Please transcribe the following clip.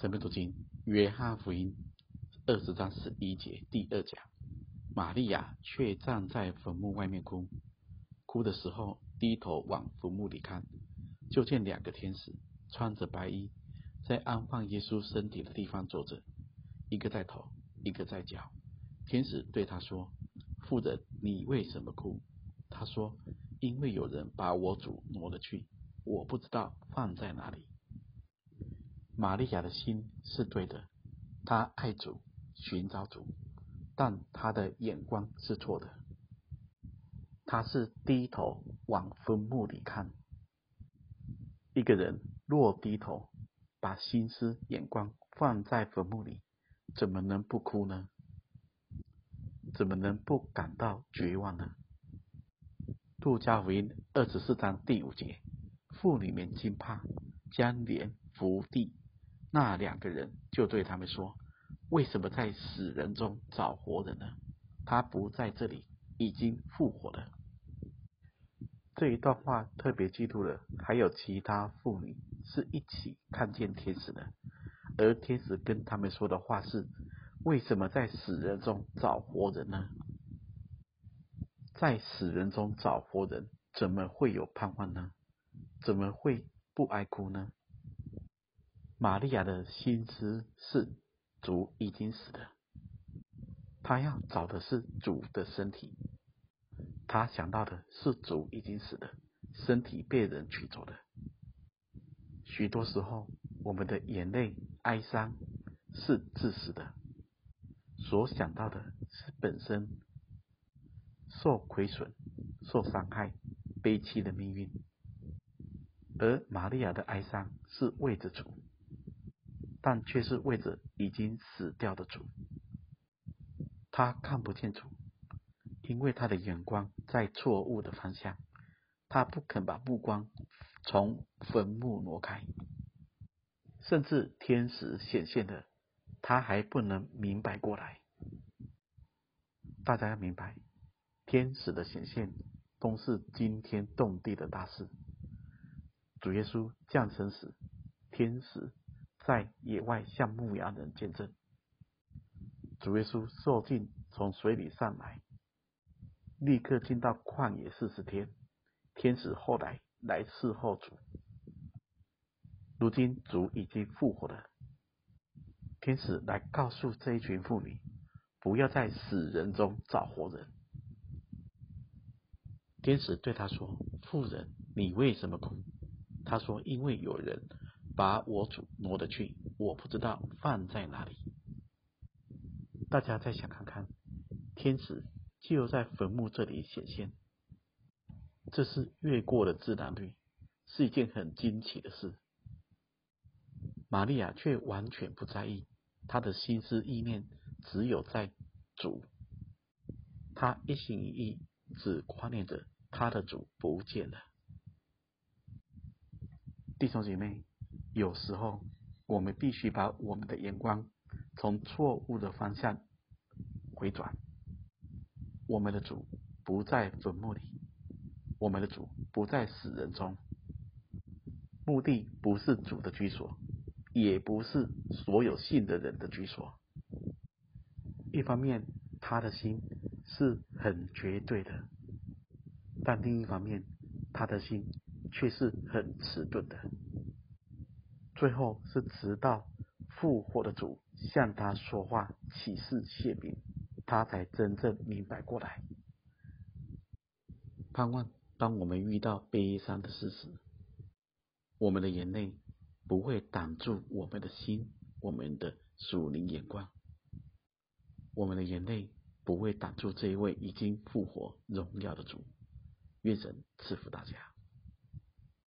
圣经读经，约翰福音二十章十一节第二讲，玛利亚却站在坟墓外面哭，哭的时候低头往坟墓里看，就见两个天使穿着白衣，在安放耶稣身体的地方坐着，一个在头，一个在脚。天使对他说：“妇人，你为什么哭？”他说：“因为有人把我主挪了去，我不知道放在哪里。”玛利亚的心是对的，她爱主，寻找主，但她的眼光是错的。她是低头往坟墓里看。一个人若低头，把心思眼光放在坟墓里，怎么能不哭呢？怎么能不感到绝望呢？杜家福音二十四章第五节，妇女们惊怕，将脸伏地。那两个人就对他们说：“为什么在死人中找活人呢？他不在这里，已经复活了。”这一段话特别记录了，还有其他妇女是一起看见天使的，而天使跟他们说的话是：“为什么在死人中找活人呢？在死人中找活人，怎么会有盼望呢？怎么会不哀哭呢？”玛利亚的心思是主已经死了，她要找的是主的身体，她想到的是主已经死了，身体被人取走了。许多时候，我们的眼泪、哀伤是自私的，所想到的是本身受亏损、受伤害、悲凄的命运，而玛利亚的哀伤是为着主。但却是为着已经死掉的主，他看不见主，因为他的眼光在错误的方向，他不肯把目光从坟墓挪开，甚至天使显现的，他还不能明白过来。大家要明白，天使的显现都是惊天动地的大事。主耶稣降生时，天使。在野外向牧羊人见证，主耶稣受尽从水里上来，立刻进到旷野四十天。天使后来来伺候主，如今主已经复活了。天使来告诉这一群妇女，不要在死人中找活人。天使对他说：“妇人，你为什么哭？”他说：“因为有人。”把我主挪得去，我不知道放在哪里。大家再想看看，天使就在坟墓这里显现，这是越过了自然律，是一件很惊奇的事。玛利亚却完全不在意，她的心思意念只有在主，她一心一意只挂念着她的主不见了。弟兄姐妹。有时候，我们必须把我们的眼光从错误的方向回转。我们的主不在坟墓里，我们的主不在死人中。墓地不是主的居所，也不是所有信的人的居所。一方面，他的心是很绝对的，但另一方面，他的心却是很迟钝的。最后是直到复活的主向他说话，启示谢明，他才真正明白过来。盼望当我们遇到悲伤的事时，我们的眼泪不会挡住我们的心，我们的属灵眼光，我们的眼泪不会挡住这一位已经复活荣耀的主。愿神赐福大家。